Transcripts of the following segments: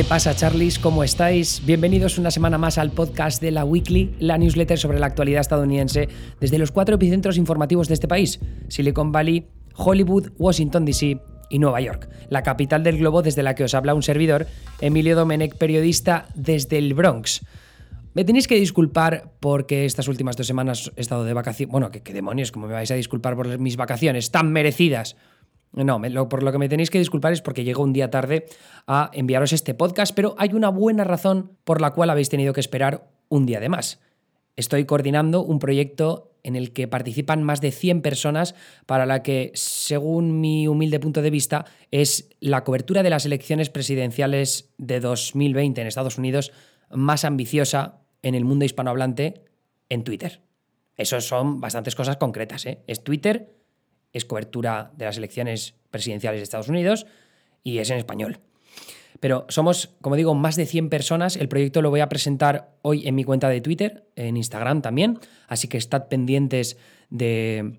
¿Qué pasa, Charlies? ¿Cómo estáis? Bienvenidos una semana más al podcast de la Weekly, la newsletter sobre la actualidad estadounidense desde los cuatro epicentros informativos de este país: Silicon Valley, Hollywood, Washington DC y Nueva York, la capital del globo desde la que os habla un servidor, Emilio Domenech, periodista desde el Bronx. Me tenéis que disculpar porque estas últimas dos semanas he estado de vacaciones. Bueno, ¿qué, demonios, ¿cómo me vais a disculpar por mis vacaciones tan merecidas? No, por lo que me tenéis que disculpar es porque llego un día tarde a enviaros este podcast, pero hay una buena razón por la cual habéis tenido que esperar un día de más. Estoy coordinando un proyecto en el que participan más de 100 personas para la que, según mi humilde punto de vista, es la cobertura de las elecciones presidenciales de 2020 en Estados Unidos más ambiciosa en el mundo hispanohablante en Twitter. Eso son bastantes cosas concretas. ¿eh? Es Twitter, es cobertura de las elecciones presidenciales de Estados Unidos y es en español. Pero somos, como digo, más de 100 personas. El proyecto lo voy a presentar hoy en mi cuenta de Twitter, en Instagram también. Así que estad pendientes de,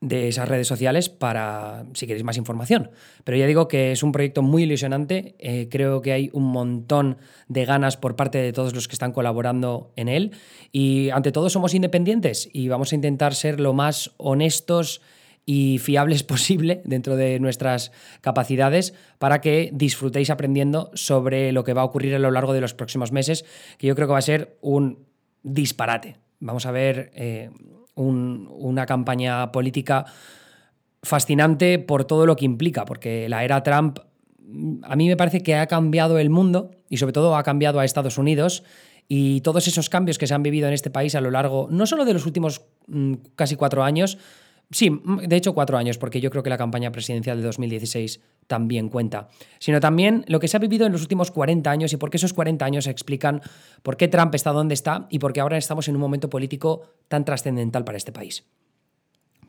de esas redes sociales para si queréis más información. Pero ya digo que es un proyecto muy ilusionante, eh, creo que hay un montón de ganas por parte de todos los que están colaborando en él y ante todo somos independientes y vamos a intentar ser lo más honestos y fiables posible dentro de nuestras capacidades para que disfrutéis aprendiendo sobre lo que va a ocurrir a lo largo de los próximos meses, que yo creo que va a ser un disparate. Vamos a ver eh, una campaña política fascinante por todo lo que implica, porque la era Trump mm, a mí me parece que ha cambiado el mundo y sobre todo ha cambiado a Estados Unidos y todos esos cambios que se han vivido en este país a lo largo no solo de los últimos mm, casi cuatro años, Sí, de hecho cuatro años, porque yo creo que la campaña presidencial de 2016 también cuenta, sino también lo que se ha vivido en los últimos 40 años y por qué esos 40 años explican por qué Trump está donde está y por qué ahora estamos en un momento político tan trascendental para este país.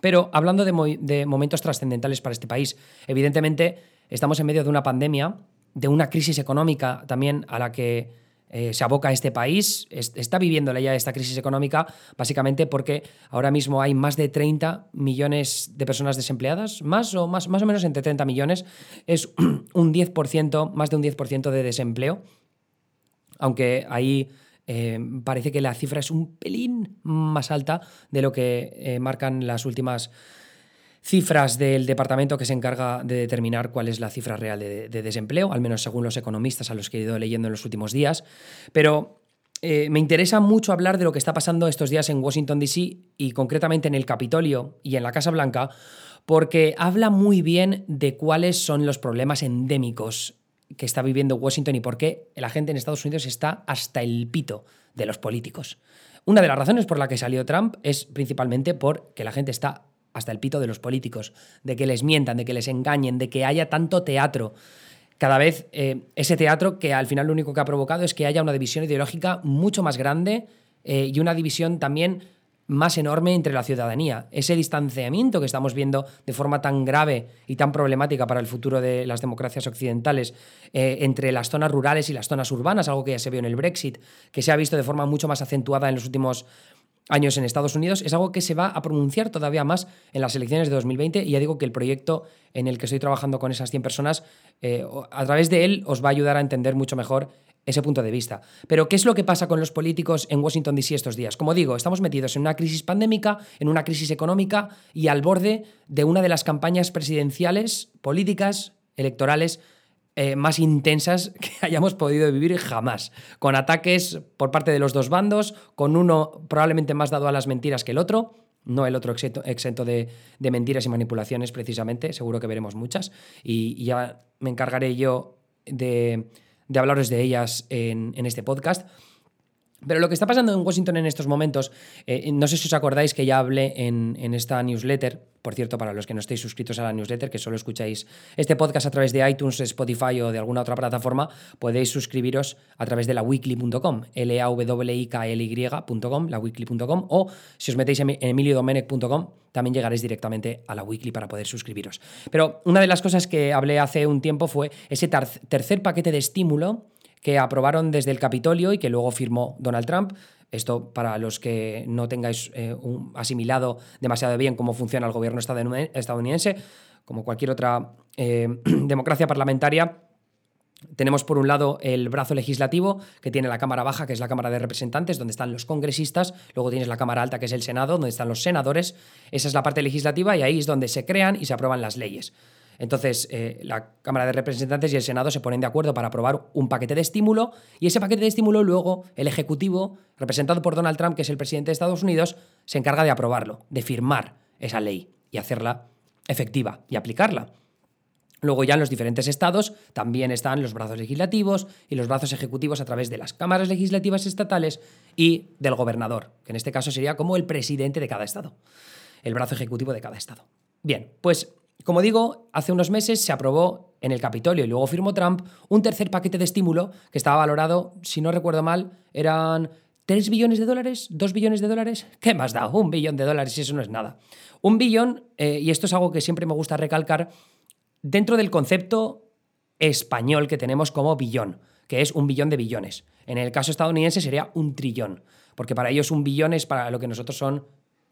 Pero hablando de, de momentos trascendentales para este país, evidentemente estamos en medio de una pandemia, de una crisis económica también a la que eh, se aboca a este país, está viviendo ya esta crisis económica, básicamente porque ahora mismo hay más de 30 millones de personas desempleadas, más o, más, más o menos entre 30 millones, es un 10%, más de un 10% de desempleo, aunque ahí eh, parece que la cifra es un pelín más alta de lo que eh, marcan las últimas cifras del departamento que se encarga de determinar cuál es la cifra real de, desempleo, al menos según los economistas a los que he ido leyendo en los últimos días. Pero eh, me interesa mucho hablar de lo que está pasando estos días en Washington, D.C. y concretamente en el Capitolio y en la Casa Blanca, porque habla muy bien de cuáles son los problemas endémicos que está viviendo Washington y por qué la gente en Estados Unidos está hasta el pito de los políticos. Una de las razones por la que salió Trump es principalmente porque la gente está hasta el pito de los políticos, de que les mientan, de que les engañen, de que haya tanto teatro. Cada vez eh, ese teatro que al final lo único que ha provocado es que haya una división ideológica mucho más grande eh, y una división también más enorme entre la ciudadanía. Ese distanciamiento que estamos viendo de forma tan grave y tan problemática para el futuro de las democracias occidentales eh, entre las zonas rurales y las zonas urbanas, algo que ya se vio en el Brexit, que se ha visto de forma mucho más acentuada en los últimos años en Estados Unidos, es algo que se va a pronunciar todavía más en las elecciones de 2020 y ya digo que el proyecto en el que estoy trabajando con esas 100 personas, eh, a través de él os va a ayudar a entender mucho mejor ese punto de vista. Pero, ¿qué es lo que pasa con los políticos en Washington, D.C. estos días? Como digo, estamos metidos en una crisis pandémica, en una crisis económica y al borde de una de las campañas presidenciales, políticas, electorales eh, más intensas que hayamos podido vivir jamás, con ataques por parte de los dos bandos, con uno probablemente más dado a las mentiras que el otro, no el otro exento, de, mentiras y manipulaciones precisamente, seguro que veremos muchas, y, ya me encargaré yo de, hablaros de ellas en, en este podcast. Pero lo que está pasando en Washington en estos momentos, eh, no sé si os acordáis que ya hablé en, esta newsletter, por cierto, para los que no estéis suscritos a la newsletter, que solo escucháis este podcast a través de iTunes, Spotify o de alguna otra plataforma, podéis suscribiros a través de la weekly.com, l a w i k l y.com, la weekly.com, o si os metéis en emiliodomenech.com, también llegaréis directamente a la weekly para poder suscribiros. Pero una de las cosas que hablé hace un tiempo fue ese tercer paquete de estímulo que aprobaron desde el Capitolio y que luego firmó Donald Trump. Esto para los que no tengáis eh, asimilado demasiado bien cómo funciona el gobierno estadounidense, como cualquier otra eh, democracia parlamentaria, tenemos por un lado el brazo legislativo, que tiene la Cámara Baja, que es la Cámara de Representantes, donde están los congresistas, luego tienes la Cámara Alta, que es el Senado, donde están los senadores, esa es la parte legislativa y ahí es donde se crean y se aprueban las leyes. Entonces, eh, la Cámara de Representantes y el Senado se ponen de acuerdo para aprobar un paquete de estímulo y ese paquete de estímulo luego el Ejecutivo, representado por Donald Trump, que es el presidente de Estados Unidos, se encarga de aprobarlo, de firmar esa ley y hacerla efectiva y aplicarla. Luego ya en los diferentes estados también están los brazos legislativos y los brazos ejecutivos a través de las cámaras legislativas estatales y del gobernador, que en este caso sería como el presidente de cada estado, el brazo ejecutivo de cada estado. Bien, pues como digo, hace unos meses se aprobó en el Capitolio y luego firmó Trump un tercer paquete de estímulo que estaba valorado, si no recuerdo mal, eran 3 billones de dólares, 2 billones de dólares. ¿Qué más da? Un billón de dólares y eso no es nada. Un billón, eh, y esto es algo que siempre me gusta recalcar, dentro del concepto español que tenemos como billón, que es un billón de billones. En el caso estadounidense sería un trillón, porque para ellos un billón es para lo que nosotros son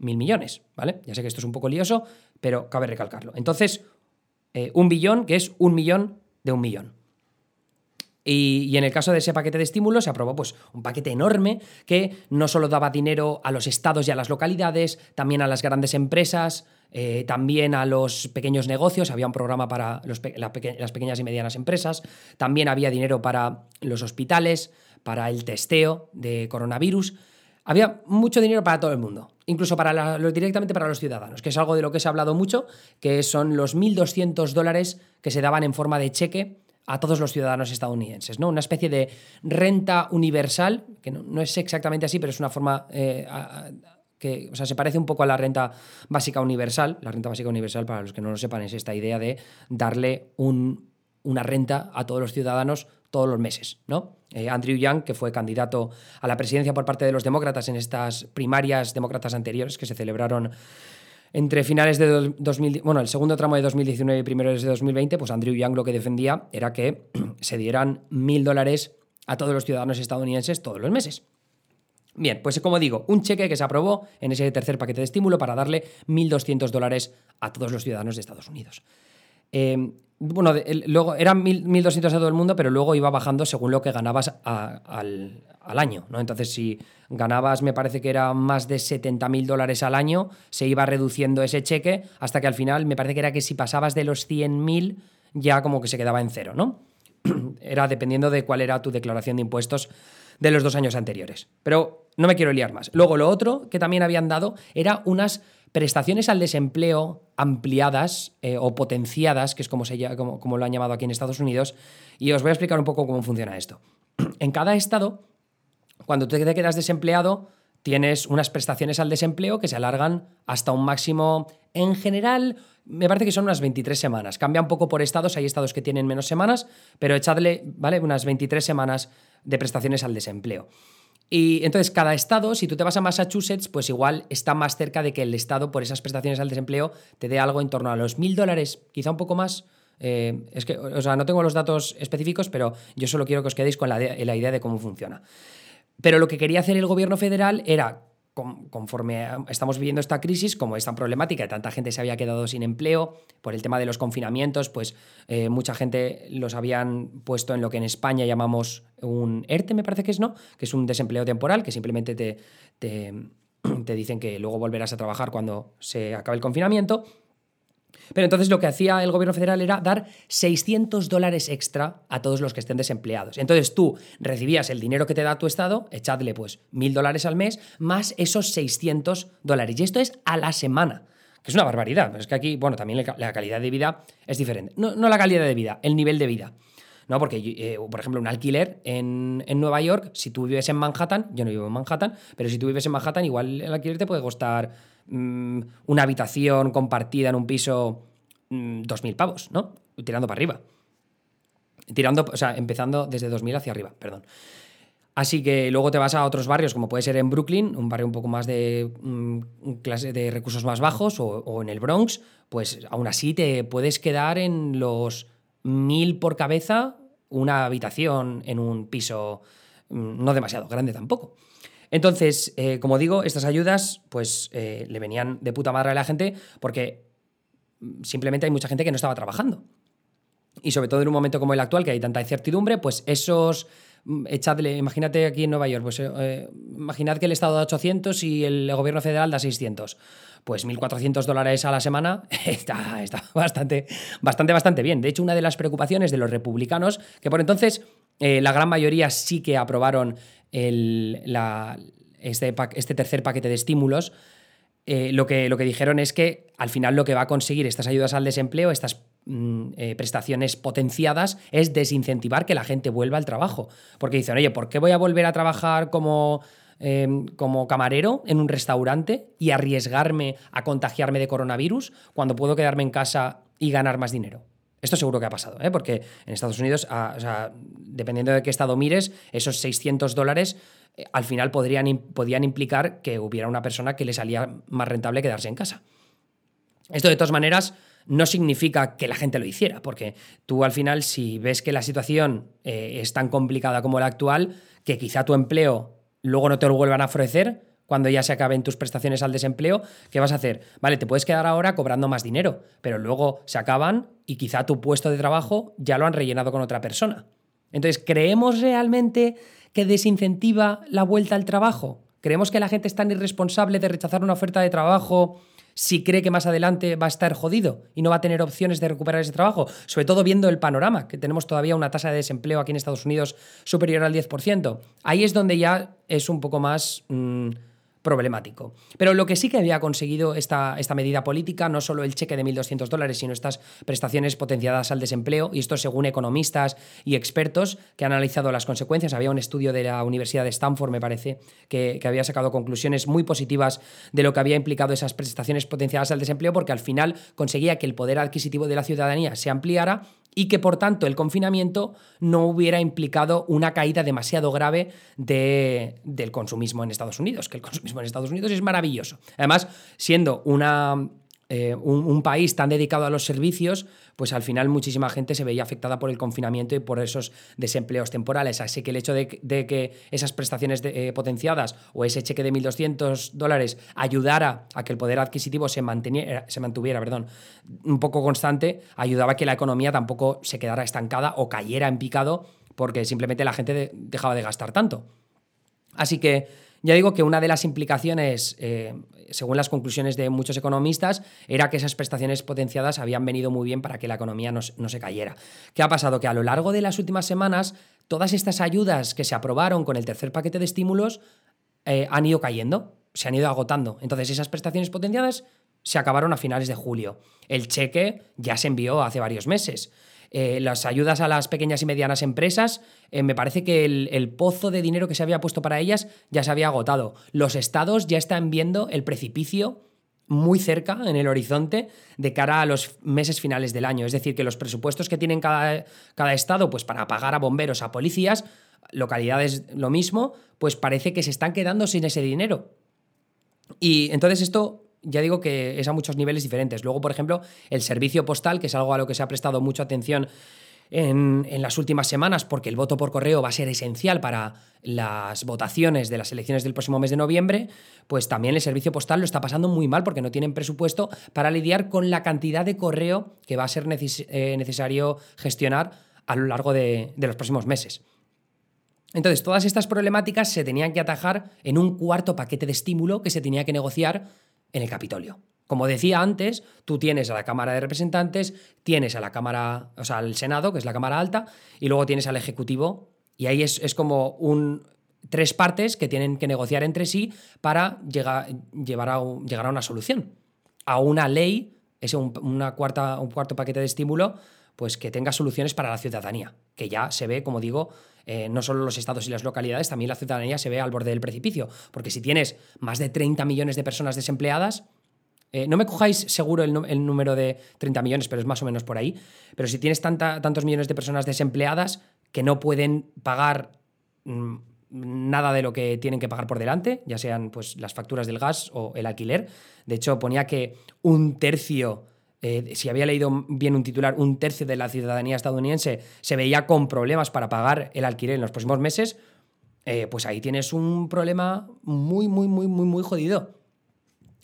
mil millones, ¿vale? Ya sé que esto es un poco lioso, pero cabe recalcarlo. Entonces, eh, un billón, que es un millón de un millón. Y, en el caso de ese paquete de estímulos se aprobó pues, un paquete enorme que no solo daba dinero a los estados y a las localidades, también a las grandes empresas, eh, también a los pequeños negocios, había un programa para las pequeñas y medianas empresas, también había dinero para los hospitales, para el testeo de coronavirus. Había mucho dinero para todo el mundo, incluso para directamente para los ciudadanos, que es algo de lo que se ha hablado mucho, que son los 1.200 dólares que se daban en forma de cheque a todos los ciudadanos estadounidenses, ¿no? Una especie de renta universal, que no, es exactamente así, pero es una forma eh, que, o sea, se parece un poco a la renta básica universal. La renta básica universal, para los que no lo sepan, es esta idea de darle una renta a todos los ciudadanos todos los meses, ¿no? Eh, Andrew Young, que fue candidato a la presidencia por parte de los demócratas en estas primarias demócratas anteriores que se celebraron entre finales de 2000, bueno, el segundo tramo de 2019 y primeros de 2020, pues Andrew Young lo que defendía era que se dieran mil dólares a todos los ciudadanos estadounidenses todos los meses. Bien, pues como digo, un cheque que se aprobó en ese tercer paquete de estímulo para darle 1.200 dólares a todos los ciudadanos de Estados Unidos. Eh, bueno, luego eran 1.200 a todo el mundo, pero luego iba bajando según lo que ganabas al, año, ¿no? Entonces, si ganabas, me parece que era más de 70.000 dólares al año, se iba reduciendo ese cheque hasta que al final me parece que era que si pasabas de los 100.000 ya como que se quedaba en cero, ¿no? era dependiendo de cuál era tu declaración de impuestos de los dos años anteriores. Pero no me quiero liar más. Luego, lo otro que también habían dado era unas prestaciones al desempleo ampliadas eh, o potenciadas, que es como, se, como, como lo han llamado aquí en Estados Unidos, y os voy a explicar un poco cómo funciona esto. En cada estado, cuando tú te quedas desempleado, tienes unas prestaciones al desempleo que se alargan hasta un máximo, en general, me parece que son unas 23 semanas. Cambia un poco por estados, hay estados que tienen menos semanas, pero echadle, ¿vale? Unas 23 semanas de prestaciones al desempleo. Y entonces cada estado, si tú te vas a Massachusetts, pues igual está más cerca de que el estado por esas prestaciones al desempleo te dé algo en torno a los mil dólares, quizá un poco más. Eh, es que, o sea, no tengo los datos específicos, pero yo solo quiero que os quedéis con la, la idea de cómo funciona. Pero lo que quería hacer el gobierno federal era conforme estamos viviendo esta crisis, como es tan problemática, tanta gente se había quedado sin empleo por el tema de los confinamientos, pues eh, mucha gente los habían puesto en lo que en España llamamos un ERTE, me parece que es, ¿no? Que es un desempleo temporal, que simplemente te, te, te dicen que luego volverás a trabajar cuando se acabe el confinamiento. Pero entonces lo que hacía el gobierno federal era dar 600 dólares extra a todos los que estén desempleados. Entonces tú recibías el dinero que te da tu estado, echadle pues 1.000 dólares al mes, más esos 600 dólares. Y esto es a la semana que es una barbaridad. Es que aquí, bueno, también la calidad de vida es diferente. No, la calidad de vida, el nivel de vida. ¿no? Porque, eh, por ejemplo, un alquiler en, Nueva York, si tú vives en Manhattan, yo no vivo en Manhattan, pero si tú vives en Manhattan, igual el alquiler te puede costar Mm, una habitación compartida en un piso, mm, dos 2.000 pavos, ¿no? Tirando para arriba. Tirando, o sea, empezando desde 2.000 hacia arriba, perdón. Así que luego te vas a otros barrios, como puede ser en Brooklyn, un barrio un poco más de mm, clase de recursos más bajos, o, en el Bronx, pues aún así te puedes quedar en los 1.000 por cabeza una habitación en un piso no demasiado grande tampoco. Entonces, eh, como digo, estas ayudas pues eh, le venían de puta madre a la gente porque simplemente hay mucha gente que no estaba trabajando. y sobre todo en un momento como el actual, que hay tanta incertidumbre, pues esos mm, echadle, imagínate aquí en Nueva York, pues eh, imaginad que el Estado da 800 y el gobierno federal da 600. Pues 1.400 dólares a la semana está, está, bastante, bastante, bastante bien. De hecho, una de las preocupaciones de los republicanos, que por entonces eh, la gran mayoría sí que aprobaron el, este, este tercer paquete de estímulos, eh, lo, que, lo que dijeron es que al final lo que va a conseguir estas ayudas al desempleo, estas mm, eh, prestaciones potenciadas, es desincentivar que la gente vuelva al trabajo. Porque dicen, oye, ¿por qué voy a volver a trabajar como, em, como camarero en un restaurante y arriesgarme a contagiarme de coronavirus cuando puedo quedarme en casa y ganar más dinero? Esto seguro que ha pasado, ¿eh? porque en Estados Unidos, ah, dependiendo de qué estado mires, esos 600 dólares eh, al final podrían, podían implicar que hubiera una persona que le salía más rentable quedarse en casa. Esto de todas maneras no significa que la gente lo hiciera, porque tú al final si ves que la situación eh, es tan complicada como la actual, que quizá tu empleo luego no te lo vuelvan a ofrecer, cuando ya se acaben tus prestaciones al desempleo, ¿qué vas a hacer? Vale, te puedes quedar ahora cobrando más dinero, pero luego se acaban y quizá tu puesto de trabajo ya lo han rellenado con otra persona. Entonces, ¿creemos realmente que desincentiva la vuelta al trabajo? ¿Creemos que la gente es tan irresponsable de rechazar una oferta de trabajo si cree que más adelante va a estar jodido y no va a tener opciones de recuperar ese trabajo? Sobre todo viendo el panorama, que tenemos todavía una tasa de desempleo aquí en Estados Unidos superior al 10%. Ahí es donde ya es un poco más... Mm, problemático. Pero lo que sí que había conseguido esta, esta medida política, no solo el cheque de 1.200 dólares, sino estas prestaciones potenciadas al desempleo, y esto según economistas y expertos que han analizado las consecuencias. Había un estudio de la Universidad de Stanford, me parece, que, que había sacado conclusiones muy positivas de lo que había implicado esas prestaciones potenciadas al desempleo, porque al final conseguía que el poder adquisitivo de la ciudadanía se ampliara y que por tanto el confinamiento no hubiera implicado una caída demasiado grave de, del consumismo en Estados Unidos, que el consumismo en Estados Unidos es maravilloso. Además, siendo una eh, un, país tan dedicado a los servicios, pues al final muchísima gente se veía afectada por el confinamiento y por esos desempleos temporales. Así que el hecho de, que esas prestaciones eh, potenciadas o ese cheque de 1.200 dólares ayudara a que el poder adquisitivo se, mantuviera perdón, un poco constante, ayudaba a que la economía tampoco se quedara estancada o cayera en picado porque simplemente la gente dejaba de gastar tanto. Así que ya digo que una de las implicaciones, eh, según las conclusiones de muchos economistas, era que esas prestaciones potenciadas habían venido muy bien para que la economía no, se cayera. ¿Qué ha pasado? Que a lo largo de las últimas semanas, todas estas ayudas que se aprobaron con el tercer paquete de estímulos eh, han ido cayendo, se han ido agotando. Entonces esas prestaciones potenciadas se acabaron a finales de julio. El cheque ya se envió hace varios meses. Eh, las ayudas a las pequeñas y medianas empresas, eh, me parece que el, pozo de dinero que se había puesto para ellas ya se había agotado. Los estados ya están viendo el precipicio muy cerca en el horizonte de cara a los meses finales del año. Es decir, que los presupuestos que tienen cada, cada estado pues para pagar a bomberos, a policías, localidades lo mismo, pues parece que se están quedando sin ese dinero. Y entonces esto ya digo que es a muchos niveles diferentes. Luego, por ejemplo, el servicio postal, que es algo a lo que se ha prestado mucha atención en, las últimas semanas, porque el voto por correo va a ser esencial para las votaciones de las elecciones del próximo mes de noviembre, pues también el servicio postal lo está pasando muy mal porque no tienen presupuesto para lidiar con la cantidad de correo que va a ser eh, necesario gestionar a lo largo de, de los próximos meses. Entonces, todas estas problemáticas se tenían que atajar en un cuarto paquete de estímulo que se tenía que negociar en el Capitolio. Como decía antes, tú tienes a la Cámara de Representantes, tienes a la Cámara, o sea, al Senado, que es la Cámara Alta, y luego tienes al Ejecutivo, y ahí es, como un, tres partes que tienen que negociar entre sí para llegar, llevar a, llegar a una solución, a una ley, es un, una cuarta, un cuarto paquete de estímulo, pues que tenga soluciones para la ciudadanía, que ya se ve, como digo, eh, no solo los estados y las localidades, también la ciudadanía se ve al borde del precipicio. Porque si tienes más de 30 millones de personas desempleadas, eh, no me cojáis seguro el, número de 30 millones, pero es más o menos por ahí. Pero si tienes tantos millones de personas desempleadas que no pueden pagar mm, nada de lo que tienen que pagar por delante, ya sean pues, las facturas del gas o el alquiler. De hecho, ponía que un tercio eh, si había leído bien un titular, un tercio de la ciudadanía estadounidense se veía con problemas para pagar el alquiler en los próximos meses, eh, pues ahí tienes un problema muy, muy, muy, muy, muy jodido.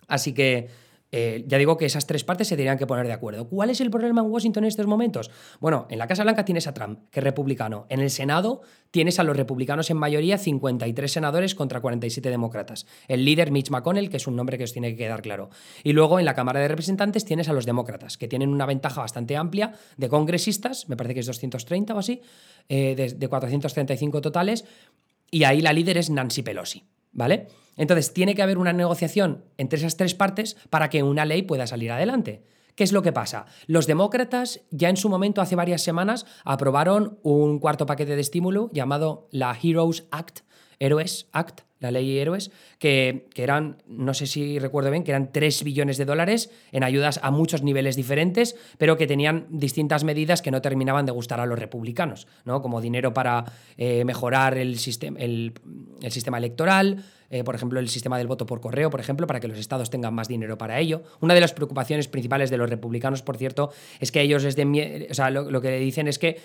Así que eh, ya digo que esas tres partes se tendrían que poner de acuerdo. ¿Cuál es el problema en Washington en estos momentos? Bueno, en la Casa Blanca tienes a Trump, que es republicano. En el Senado tienes a los republicanos en mayoría, 53 senadores contra 47 demócratas. El líder Mitch McConnell, que es un nombre que os tiene que quedar claro. Y luego en la Cámara de Representantes tienes a los demócratas, que tienen una ventaja bastante amplia de congresistas, me parece que es 230 o así, eh, de, de 435 totales, y ahí la líder es Nancy Pelosi. ¿Vale? Entonces, tiene que haber una negociación entre esas tres partes para que una ley pueda salir adelante. ¿Qué es lo que pasa? Los demócratas ya en su momento, hace varias semanas, aprobaron un cuarto paquete de estímulo llamado la Heroes Act, Héroes Act, la ley Héroes, que, que, eran, no sé si recuerdo bien, que eran 3 billones de dólares en ayudas a muchos niveles diferentes, pero que tenían distintas medidas que no terminaban de gustar a los republicanos, ¿no? Como dinero para eh, mejorar el, sistema, el, sistema electoral, eh, por ejemplo, el sistema del voto por correo, por ejemplo, para que los estados tengan más dinero para ello. Una de las preocupaciones principales de los republicanos, por cierto, es que ellos desde, o sea, lo, lo que dicen es que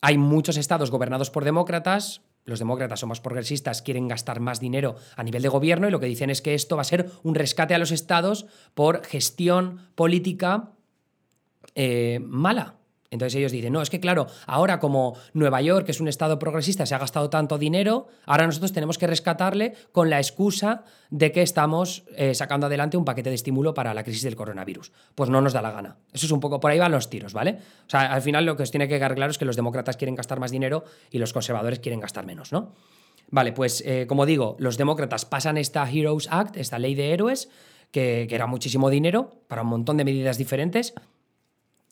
hay muchos estados gobernados por demócratas, los demócratas son más progresistas, quieren gastar más dinero a nivel de gobierno y lo que dicen es que esto va a ser un rescate a los estados por gestión política eh, mala. Entonces ellos dicen, no, es que claro, ahora como Nueva York, que es un estado progresista, se ha gastado tanto dinero, ahora nosotros tenemos que rescatarle con la excusa de que estamos eh, sacando adelante un paquete de estímulo para la crisis del coronavirus. Pues no nos da la gana. Eso es un poco, por ahí van los tiros, ¿vale? O sea, al final lo que os tiene que quedar claro es que los demócratas quieren gastar más dinero y los conservadores quieren gastar menos, ¿no? Vale, pues eh, como digo, los demócratas pasan esta Heroes Act, esta ley de héroes, que, que era muchísimo dinero para un montón de medidas diferentes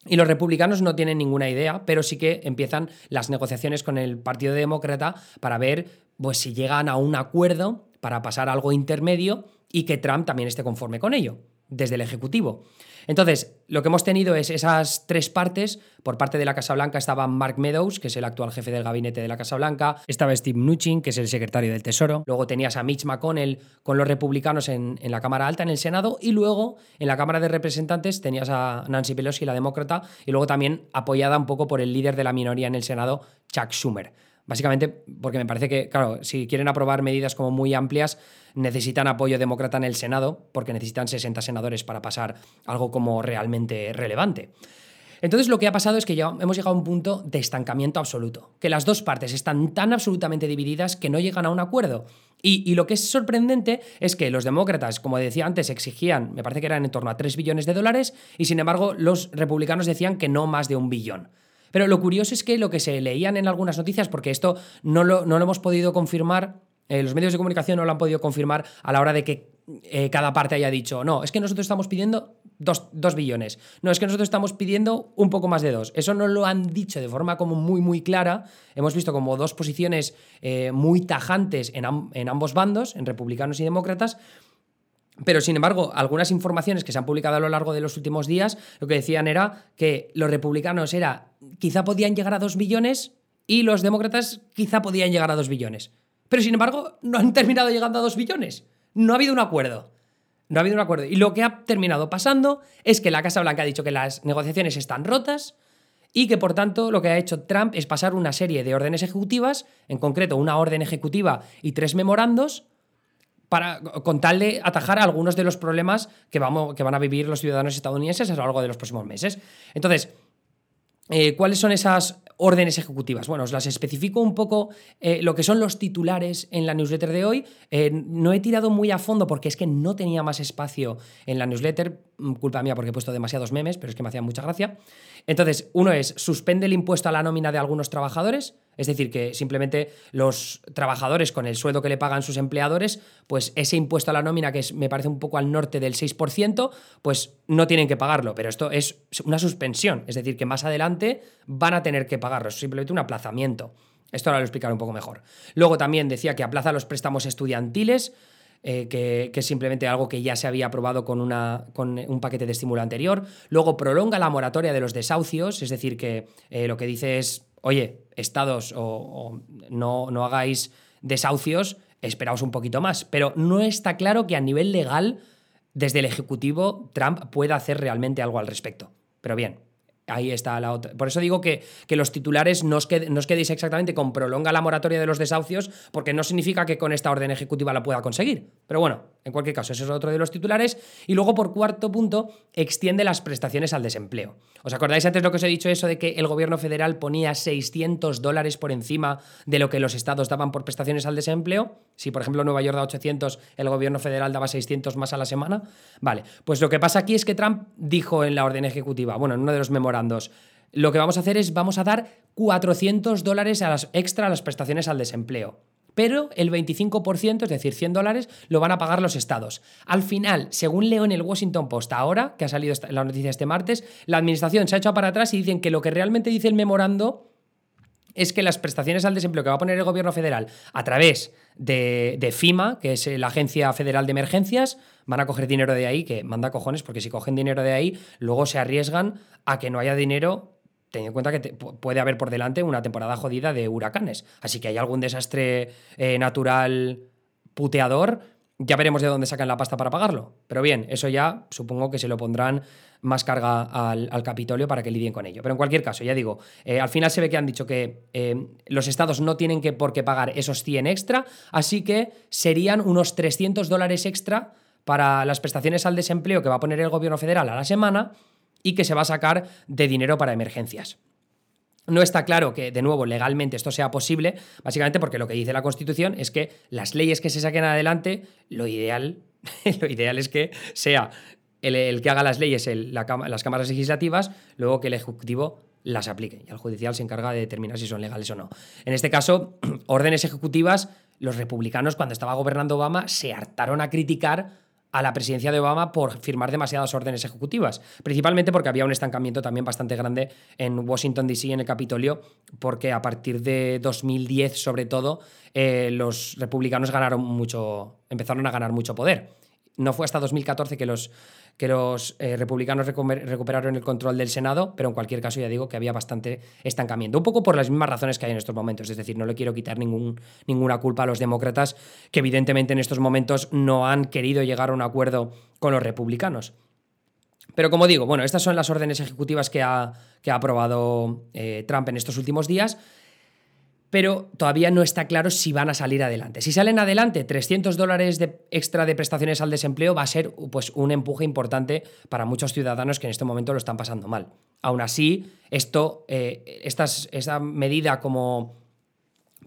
y los republicanos no tienen ninguna idea, pero sí que empiezan las negociaciones con el Partido Demócrata para ver pues, si llegan a un acuerdo para pasar algo intermedio y que Trump también esté conforme con ello, desde el Ejecutivo. Entonces, lo que hemos tenido es esas tres partes. Por parte de la Casa Blanca estaba Mark Meadows, que es el actual jefe del gabinete de la Casa Blanca. Estaba Steve Mnuchin, que es el secretario del Tesoro. Luego tenías a Mitch McConnell con los republicanos en, en, la Cámara Alta, en el Senado. Y luego en la Cámara de Representantes tenías a Nancy Pelosi, la demócrata. Y luego también apoyada un poco por el líder de la minoría en el Senado, Chuck Schumer. Básicamente porque me parece que, claro, si quieren aprobar medidas como muy amplias, necesitan apoyo demócrata en el Senado, porque necesitan 60 senadores para pasar algo como realmente relevante. Entonces lo que ha pasado es que ya hemos llegado a un punto de estancamiento absoluto, que las dos partes están tan absolutamente divididas que no llegan a un acuerdo. Y, y, lo que es sorprendente es que los demócratas, como decía antes, exigían, me parece que eran en torno a 3 billones de dólares, y sin embargo los republicanos decían que no más de un billón. Pero lo curioso es que lo que se leían en algunas noticias, porque esto no lo, no lo hemos podido confirmar, eh, los medios de comunicación no lo han podido confirmar a la hora de que eh, cada parte haya dicho, no, es que nosotros estamos pidiendo dos, billones, no, es que nosotros estamos pidiendo un poco más de dos. Eso no lo han dicho de forma como muy, muy clara. Hemos visto como dos posiciones eh, muy tajantes en, en ambos bandos, en republicanos y demócratas, pero, sin embargo, algunas informaciones que se han publicado a lo largo de los últimos días, lo que decían era que los republicanos era, quizá podían llegar a dos billones y los demócratas quizá podían llegar a dos billones. Pero, sin embargo, no han terminado llegando a dos billones. No ha habido un acuerdo. No ha habido un acuerdo. Y lo que ha terminado pasando es que la Casa Blanca ha dicho que las negociaciones están rotas y que, por tanto, lo que ha hecho Trump es pasar una serie de órdenes ejecutivas, en concreto una orden ejecutiva y tres memorandos, para, con tal de atajar algunos de los problemas que, vamos, que van a vivir los ciudadanos estadounidenses a lo largo de los próximos meses. Entonces, eh, ¿cuáles son esas órdenes ejecutivas? Bueno, os las especifico un poco eh, lo que son los titulares en la newsletter de hoy. Eh, no he tirado muy a fondo porque es que no tenía más espacio en la newsletter, mm, culpa mía porque he puesto demasiados memes, pero es que me hacía mucha gracia. Entonces, uno es, suspende el impuesto a la nómina de algunos trabajadores. Es decir, que simplemente los trabajadores con el sueldo que le pagan sus empleadores, pues ese impuesto a la nómina, que es, me parece un poco al norte del 6%, pues no tienen que pagarlo. Pero esto es una suspensión. Es decir, que más adelante van a tener que pagarlo. Es simplemente un aplazamiento. Esto ahora lo explicaré un poco mejor. Luego también decía que aplaza los préstamos estudiantiles. Eh, que, que, es simplemente algo que ya se había aprobado con, una, con un paquete de estímulo anterior. Luego prolonga la moratoria de los desahucios, es decir, que eh, lo que dice es oye, estados o, no, no hagáis desahucios, esperaos un poquito más. Pero no está claro que a nivel legal, desde el Ejecutivo, Trump pueda hacer realmente algo al respecto. Pero bien, Ahí está la otra. Por eso digo que, que los titulares no os, quedéis exactamente con prolonga la moratoria de los desahucios, porque no significa que con esta orden ejecutiva la pueda conseguir. Pero bueno, en cualquier caso, ese es otro de los titulares. Y luego, por cuarto punto, extiende las prestaciones al desempleo. ¿Os acordáis antes lo que os he dicho, eso de que el gobierno federal ponía 600 dólares por encima de lo que los estados daban por prestaciones al desempleo? Si, por ejemplo, Nueva York da 800, el gobierno federal daba 600 más a la semana. Vale, pues lo que pasa aquí es que Trump dijo en la orden ejecutiva, bueno, en uno de los lo que vamos a hacer es, vamos a dar 400 dólares a las, extra a las prestaciones al desempleo. Pero el 25%, es decir, 100 dólares, lo van a pagar los estados. Al final, según leo en el Washington Post ahora, que ha salido la noticia este martes, la administración se ha hecho para atrás y dicen que lo que realmente dice el memorando es que las prestaciones al desempleo que va a poner el gobierno federal a través de, de, FIMA, que es la Agencia Federal de Emergencias, van a coger dinero de ahí, que manda cojones, porque si cogen dinero de ahí, luego se arriesgan a que no haya dinero teniendo en cuenta que puede haber por delante una temporada jodida de huracanes. Así que hay algún desastre eh, natural puteador, ya veremos de dónde sacan la pasta para pagarlo. Pero bien, eso ya supongo que se lo pondrán más carga al, Capitolio para que lidien con ello. Pero en cualquier caso, ya digo, eh, al final se ve que han dicho que eh, los estados no tienen que por qué pagar esos 100 extra, así que serían unos 300 dólares extra para las prestaciones al desempleo que va a poner el gobierno federal a la semana y que se va a sacar de dinero para emergencias. No está claro que, de nuevo, legalmente esto sea posible, básicamente porque lo que dice la Constitución es que las leyes que se saquen adelante, lo ideal, lo ideal es que sea el, que haga las leyes, las cámaras legislativas, luego que el Ejecutivo las aplique y el judicial se encarga de determinar si son legales o no. En este caso, órdenes ejecutivas, los republicanos cuando estaba gobernando Obama se hartaron a criticar a la presidencia de Obama por firmar demasiadas órdenes ejecutivas, principalmente porque había un estancamiento también bastante grande en Washington, D.C., en el Capitolio, porque a partir de 2010, sobre todo, eh, los republicanos ganaron mucho, empezaron a ganar mucho poder. No fue hasta 2014 que los, que los eh, republicanos recuperaron el control del Senado, pero en cualquier caso ya digo que había bastante estancamiento. Un poco por las mismas razones que hay en estos momentos. Es decir, no le quiero quitar ninguna culpa a los demócratas que evidentemente en estos momentos no han querido llegar a un acuerdo con los republicanos. Pero como digo, bueno, estas son las órdenes ejecutivas que ha, que ha aprobado eh, Trump en estos últimos días pero todavía no está claro si van a salir adelante. Si salen adelante, 300 dólares de extra de prestaciones al desempleo va a ser pues, un empuje importante para muchos ciudadanos que en este momento lo están pasando mal. Aún así, esto, eh, esta medida como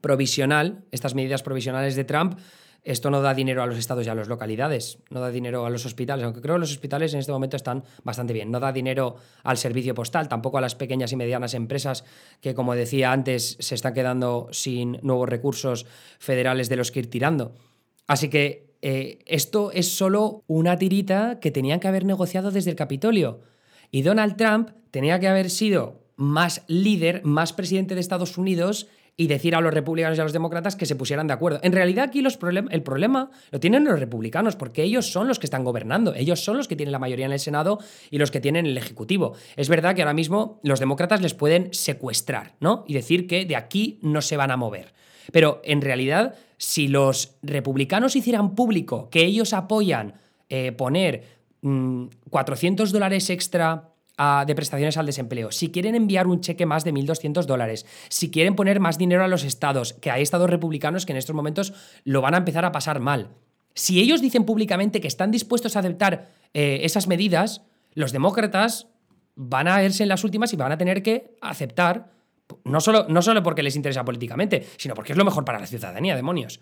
provisional, estas medidas provisionales de Trump, esto no da dinero a los estados y a las localidades, no da dinero a los hospitales, aunque creo que los hospitales en este momento están bastante bien. No da dinero al servicio postal, tampoco a las pequeñas y medianas empresas que, como decía antes, se están quedando sin nuevos recursos federales de los que ir tirando. Así que eh, esto es solo una tirita que tenían que haber negociado desde el Capitolio. Y Donald Trump tenía que haber sido más líder, más presidente de Estados Unidos y decir a los republicanos y a los demócratas que se pusieran de acuerdo. En realidad aquí el problema lo tienen los republicanos, porque ellos son los que están gobernando, ellos son los que tienen la mayoría en el Senado y los que tienen el Ejecutivo. Es verdad que ahora mismo los demócratas les pueden secuestrar, ¿no? Y decir que de aquí no se van a mover. Pero en realidad, si los republicanos hicieran público que ellos apoyan eh, poner 400 mm, dólares extra de prestaciones al desempleo, si quieren enviar un cheque más de 1.200 dólares, si quieren poner más dinero a los estados, que hay estados republicanos que en estos momentos lo van a empezar a pasar mal. Si ellos dicen públicamente que están dispuestos a aceptar eh, esas medidas, los demócratas van a verse en las últimas y van a tener que aceptar, no solo, no solo porque les interesa políticamente, sino porque es lo mejor para la ciudadanía, demonios.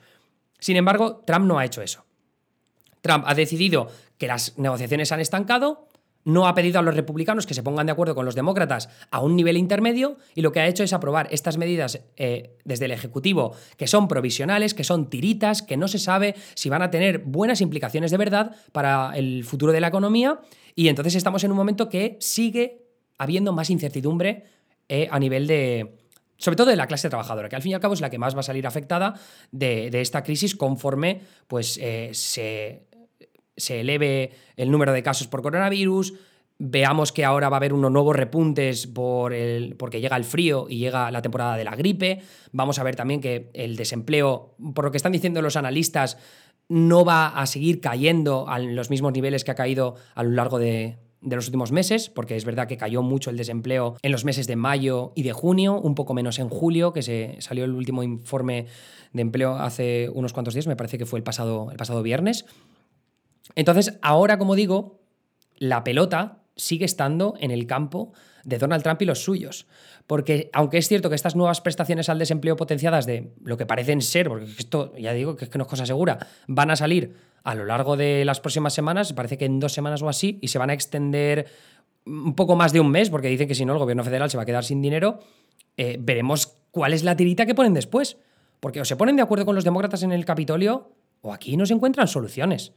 Sin embargo, Trump no ha hecho eso. Trump ha decidido que las negociaciones han estancado, no ha pedido a los republicanos que se pongan de acuerdo con los demócratas a un nivel intermedio y lo que ha hecho es aprobar estas medidas eh, desde el Ejecutivo que son provisionales, que son tiritas, que no se sabe si van a tener buenas implicaciones de verdad para el futuro de la economía. Y entonces estamos en un momento que sigue habiendo más incertidumbre eh, a nivel de, sobre todo de la clase trabajadora, que al fin y al cabo es la que más va a salir afectada de, esta crisis conforme pues, eh, se se eleve el número de casos por coronavirus, veamos que ahora va a haber unos nuevos repuntes por el, porque llega el frío y llega la temporada de la gripe, vamos a ver también que el desempleo, por lo que están diciendo los analistas, no va a seguir cayendo a los mismos niveles que ha caído a lo largo de, de los últimos meses, porque es verdad que cayó mucho el desempleo en los meses de mayo y de junio, un poco menos en julio, que se salió el último informe de empleo hace unos cuantos días, me parece que fue el pasado, el pasado viernes. Entonces, ahora, como digo, la pelota sigue estando en el campo de Donald Trump y los suyos. Porque aunque es cierto que estas nuevas prestaciones al desempleo potenciadas de lo que parecen ser, porque esto ya digo que, es que no es cosa segura, van a salir a lo largo de las próximas semanas, parece que en dos semanas o así, y se van a extender un poco más de un mes, porque dicen que si no el gobierno federal se va a quedar sin dinero, eh, veremos cuál es la tirita que ponen después. Porque o se ponen de acuerdo con los demócratas en el Capitolio, o aquí no se encuentran soluciones.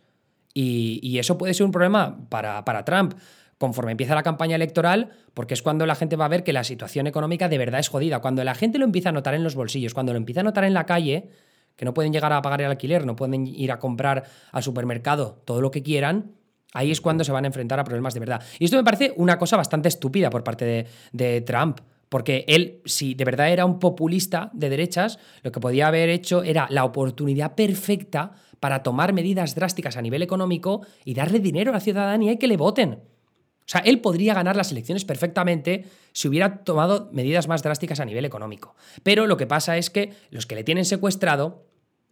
Y, eso puede ser un problema para, para Trump conforme empieza la campaña electoral, porque es cuando la gente va a ver que la situación económica de verdad es jodida. Cuando la gente lo empieza a notar en los bolsillos, cuando lo empieza a notar en la calle, que no pueden llegar a pagar el alquiler, no pueden ir a comprar al supermercado todo lo que quieran, ahí es cuando se van a enfrentar a problemas de verdad. Y esto me parece una cosa bastante estúpida por parte de, de Trump. Porque él, si de verdad era un populista de derechas, lo que podía haber hecho era la oportunidad perfecta para tomar medidas drásticas a nivel económico y darle dinero a la ciudadanía y que le voten. O sea, él podría ganar las elecciones perfectamente si hubiera tomado medidas más drásticas a nivel económico. Pero lo que pasa es que los que le tienen secuestrado,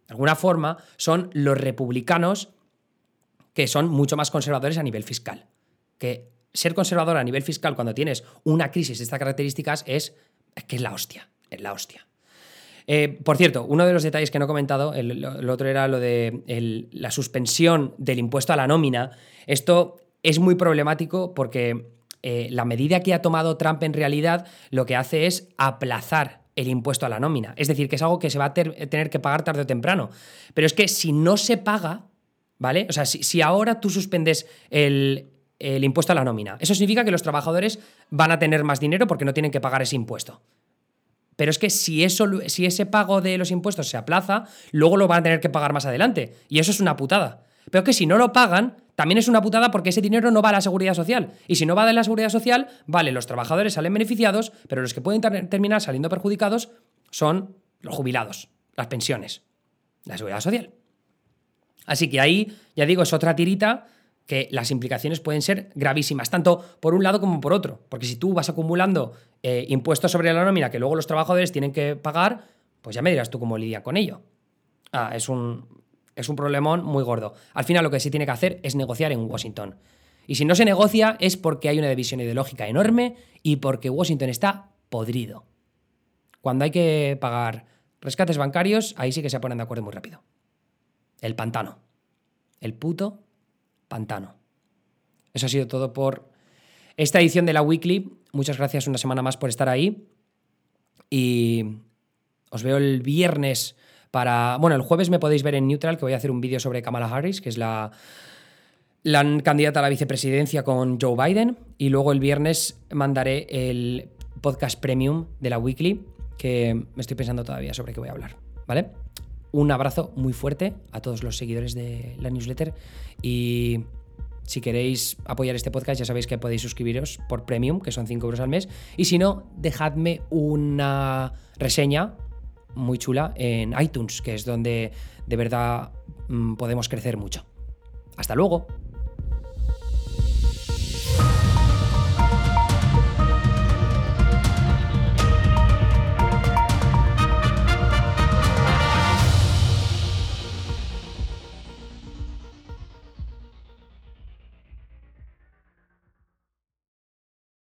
de alguna forma, son los republicanos que son mucho más conservadores a nivel fiscal. Que ser conservador a nivel fiscal cuando tienes una crisis de estas características es, que es la hostia, es la hostia. Eh, por cierto, uno de los detalles que no he comentado, el, otro era lo de la suspensión del impuesto a la nómina. Esto es muy problemático porque eh, la medida que ha tomado Trump en realidad lo que hace es aplazar el impuesto a la nómina. Es decir, que es algo que se va a tener que pagar tarde o temprano. Pero es que si no se paga, ¿vale? O sea, si, ahora tú suspendes el, impuesto a la nómina, eso significa que los trabajadores van a tener más dinero porque no tienen que pagar ese impuesto. Pero es que si, eso, si ese pago de los impuestos se aplaza, luego lo van a tener que pagar más adelante. Y eso es una putada. Pero que si no lo pagan, también es una putada porque ese dinero no va a la seguridad social. Y si no va de la seguridad social, vale, los trabajadores salen beneficiados, pero los que pueden terminar saliendo perjudicados son los jubilados, las pensiones, la seguridad social. Así que ahí, ya digo, es otra tirita que las implicaciones pueden ser gravísimas, tanto por un lado como por otro. Porque si tú vas acumulando eh, impuestos sobre la nómina que luego los trabajadores tienen que pagar, pues ya me dirás tú cómo lidia con ello. Ah, es un, es un problemón muy gordo. Al final lo que se tiene que hacer es negociar en Washington. Y si no se negocia es porque hay una división ideológica enorme y porque Washington está podrido. Cuando hay que pagar rescates bancarios, ahí sí que se ponen de acuerdo muy rápido. El pantano. El puto pantano. Eso ha sido todo por esta edición de la Weekly. Muchas gracias una semana más por estar ahí. Y os veo el viernes para... Bueno, el jueves me podéis ver en Neutral, que voy a hacer un vídeo sobre Kamala Harris, que es la, la candidata a la vicepresidencia con Joe Biden. Y luego el viernes mandaré el podcast premium de la Weekly, que me estoy pensando todavía sobre qué voy a hablar. ¿Vale? Un abrazo muy fuerte a todos los seguidores de la newsletter y si queréis apoyar este podcast ya sabéis que podéis suscribiros por premium, que son 5 euros al mes. Y si no, dejadme una reseña muy chula en iTunes, que es donde de verdad mm, podemos crecer mucho. Hasta luego.